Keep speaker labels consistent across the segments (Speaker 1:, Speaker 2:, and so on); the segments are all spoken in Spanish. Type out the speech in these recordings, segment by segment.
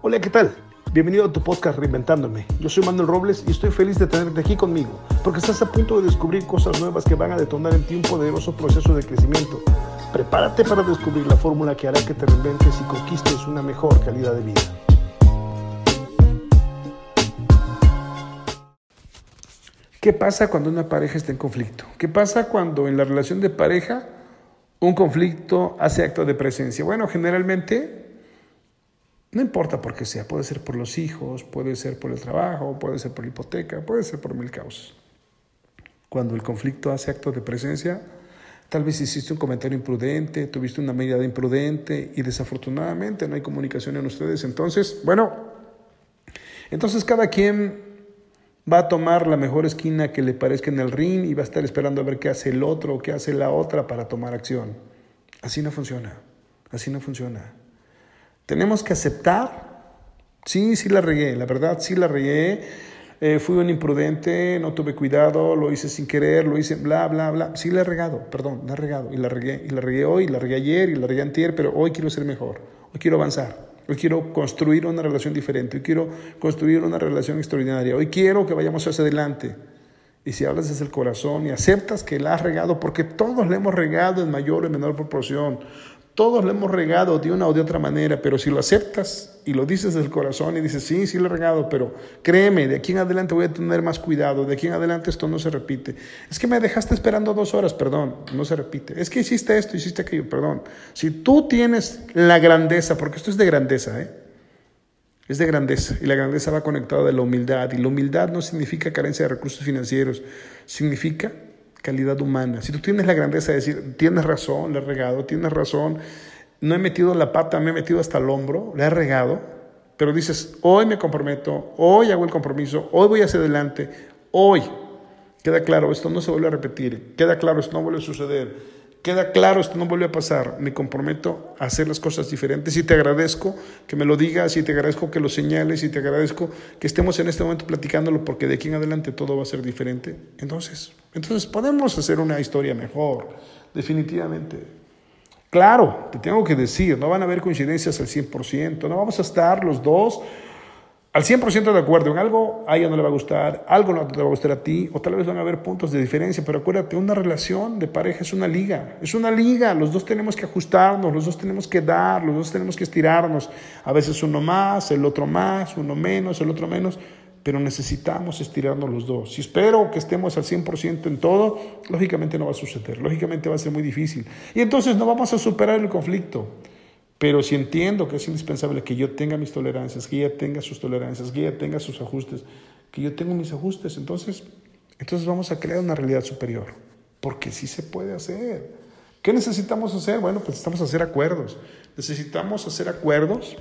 Speaker 1: Hola, ¿qué tal? Bienvenido a tu podcast Reinventándome. Yo soy Manuel Robles y estoy feliz de tenerte aquí conmigo, porque estás a punto de descubrir cosas nuevas que van a detonar en ti un poderoso proceso de crecimiento. Prepárate para descubrir la fórmula que hará que te reinventes y conquistes una mejor calidad de vida. ¿Qué pasa cuando una pareja está en conflicto? ¿Qué pasa cuando en la relación de pareja un conflicto hace acto de presencia? Bueno, generalmente no importa por qué sea, puede ser por los hijos, puede ser por el trabajo, puede ser por la hipoteca, puede ser por mil causas. Cuando el conflicto hace acto de presencia, tal vez hiciste un comentario imprudente, tuviste una mirada imprudente y desafortunadamente no hay comunicación en ustedes. Entonces, bueno, entonces cada quien va a tomar la mejor esquina que le parezca en el ring y va a estar esperando a ver qué hace el otro o qué hace la otra para tomar acción. Así no funciona, así no funciona. Tenemos que aceptar, sí, sí la regué, la verdad, sí la regué. Eh, fui un imprudente, no tuve cuidado, lo hice sin querer, lo hice bla, bla, bla. Sí la he regado, perdón, la he regado. Y la regué, y la regué hoy, la regué ayer, y la regué antier, pero hoy quiero ser mejor, hoy quiero avanzar. Hoy quiero construir una relación diferente, hoy quiero construir una relación extraordinaria, hoy quiero que vayamos hacia adelante. Y si hablas desde el corazón y aceptas que la has regado, porque todos le hemos regado en mayor o menor proporción, todos lo hemos regado de una o de otra manera, pero si lo aceptas y lo dices del corazón y dices, sí, sí lo he regado, pero créeme, de aquí en adelante voy a tener más cuidado, de aquí en adelante esto no se repite. Es que me dejaste esperando dos horas, perdón, no se repite. Es que hiciste esto, hiciste aquello, perdón. Si tú tienes la grandeza, porque esto es de grandeza, ¿eh? Es de grandeza y la grandeza va conectada de la humildad y la humildad no significa carencia de recursos financieros, significa calidad humana. Si tú tienes la grandeza de decir, tienes razón, le he regado, tienes razón, no he metido la pata, me he metido hasta el hombro, le he regado, pero dices, hoy me comprometo, hoy hago el compromiso, hoy voy hacia adelante, hoy. Queda claro, esto no se vuelve a repetir, queda claro, esto no vuelve a suceder. Queda claro, esto no vuelve a pasar. Me comprometo a hacer las cosas diferentes y te agradezco que me lo digas y te agradezco que lo señales y te agradezco que estemos en este momento platicándolo porque de aquí en adelante todo va a ser diferente. Entonces, entonces podemos hacer una historia mejor, definitivamente. Claro, te tengo que decir, no van a haber coincidencias al 100%, no vamos a estar los dos al 100% de acuerdo en algo, a ella no le va a gustar, algo no te va a gustar a ti, o tal vez van a haber puntos de diferencia, pero acuérdate, una relación de pareja es una liga, es una liga, los dos tenemos que ajustarnos, los dos tenemos que dar, los dos tenemos que estirarnos, a veces uno más, el otro más, uno menos, el otro menos, pero necesitamos estirarnos los dos. Si espero que estemos al 100% en todo, lógicamente no va a suceder, lógicamente va a ser muy difícil, y entonces no vamos a superar el conflicto. Pero si entiendo que es indispensable que yo tenga mis tolerancias, que ella tenga sus tolerancias, que ella tenga sus ajustes, que yo tenga mis ajustes, entonces, entonces vamos a crear una realidad superior. Porque sí se puede hacer. ¿Qué necesitamos hacer? Bueno, pues necesitamos hacer acuerdos. Necesitamos hacer acuerdos.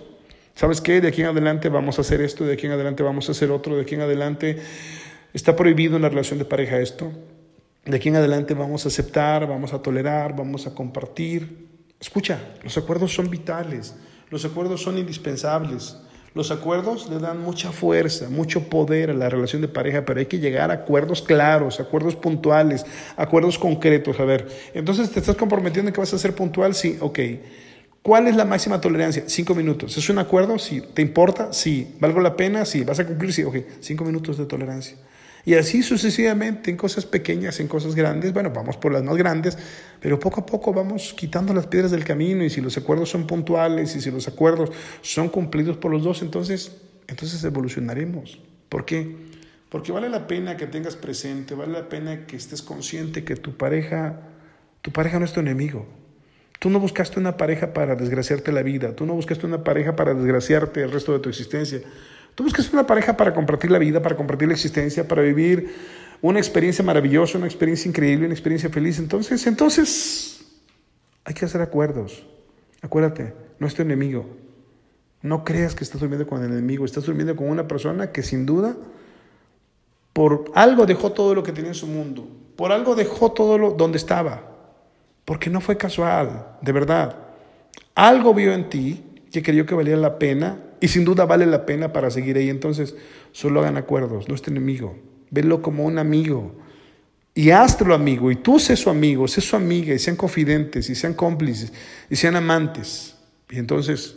Speaker 1: ¿Sabes qué? De aquí en adelante vamos a hacer esto, de aquí en adelante vamos a hacer otro, de aquí en adelante está prohibido en la relación de pareja esto. De aquí en adelante vamos a aceptar, vamos a tolerar, vamos a compartir, Escucha, los acuerdos son vitales, los acuerdos son indispensables. Los acuerdos le dan mucha fuerza, mucho poder a la relación de pareja, pero hay que llegar a acuerdos claros, acuerdos puntuales, acuerdos concretos. A ver, entonces te estás comprometiendo en que vas a ser puntual, sí, ok. ¿Cuál es la máxima tolerancia? Cinco minutos. ¿Es un acuerdo? Sí. ¿Te importa? Sí. ¿Valgo la pena? Sí. ¿Vas a cumplir? Sí. Ok. Cinco minutos de tolerancia. Y así sucesivamente, en cosas pequeñas, en cosas grandes, bueno, vamos por las más grandes, pero poco a poco vamos quitando las piedras del camino y si los acuerdos son puntuales y si los acuerdos son cumplidos por los dos, entonces, entonces evolucionaremos. ¿Por qué? Porque vale la pena que tengas presente, vale la pena que estés consciente que tu pareja, tu pareja no es tu enemigo. Tú no buscaste una pareja para desgraciarte la vida, tú no buscaste una pareja para desgraciarte el resto de tu existencia. Tú buscas una pareja para compartir la vida, para compartir la existencia, para vivir una experiencia maravillosa, una experiencia increíble, una experiencia feliz. Entonces, entonces hay que hacer acuerdos. Acuérdate, no es tu enemigo. No creas que estás durmiendo con el enemigo, estás durmiendo con una persona que sin duda por algo dejó todo lo que tenía en su mundo, por algo dejó todo lo donde estaba, porque no fue casual, de verdad. Algo vio en ti que creyó que valía la pena y sin duda vale la pena para seguir ahí. Entonces, solo hagan acuerdos, no es tu enemigo. Velo como un amigo. Y hazlo amigo. Y tú sé su amigo, sé su amiga. Y sean confidentes, y sean cómplices, y sean amantes. Y entonces,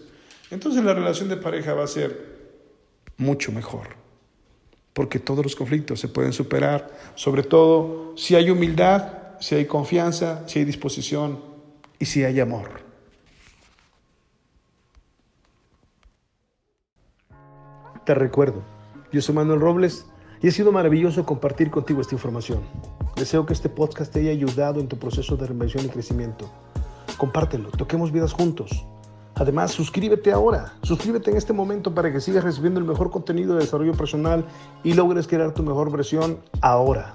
Speaker 1: entonces la relación de pareja va a ser mucho mejor. Porque todos los conflictos se pueden superar, sobre todo si hay humildad, si hay confianza, si hay disposición y si hay amor.
Speaker 2: Te recuerdo, yo soy Manuel Robles y ha sido maravilloso compartir contigo esta información. Deseo que este podcast te haya ayudado en tu proceso de reinvención y crecimiento. Compártelo, toquemos vidas juntos. Además, suscríbete ahora, suscríbete en este momento para que sigas recibiendo el mejor contenido de desarrollo personal y logres crear tu mejor versión ahora.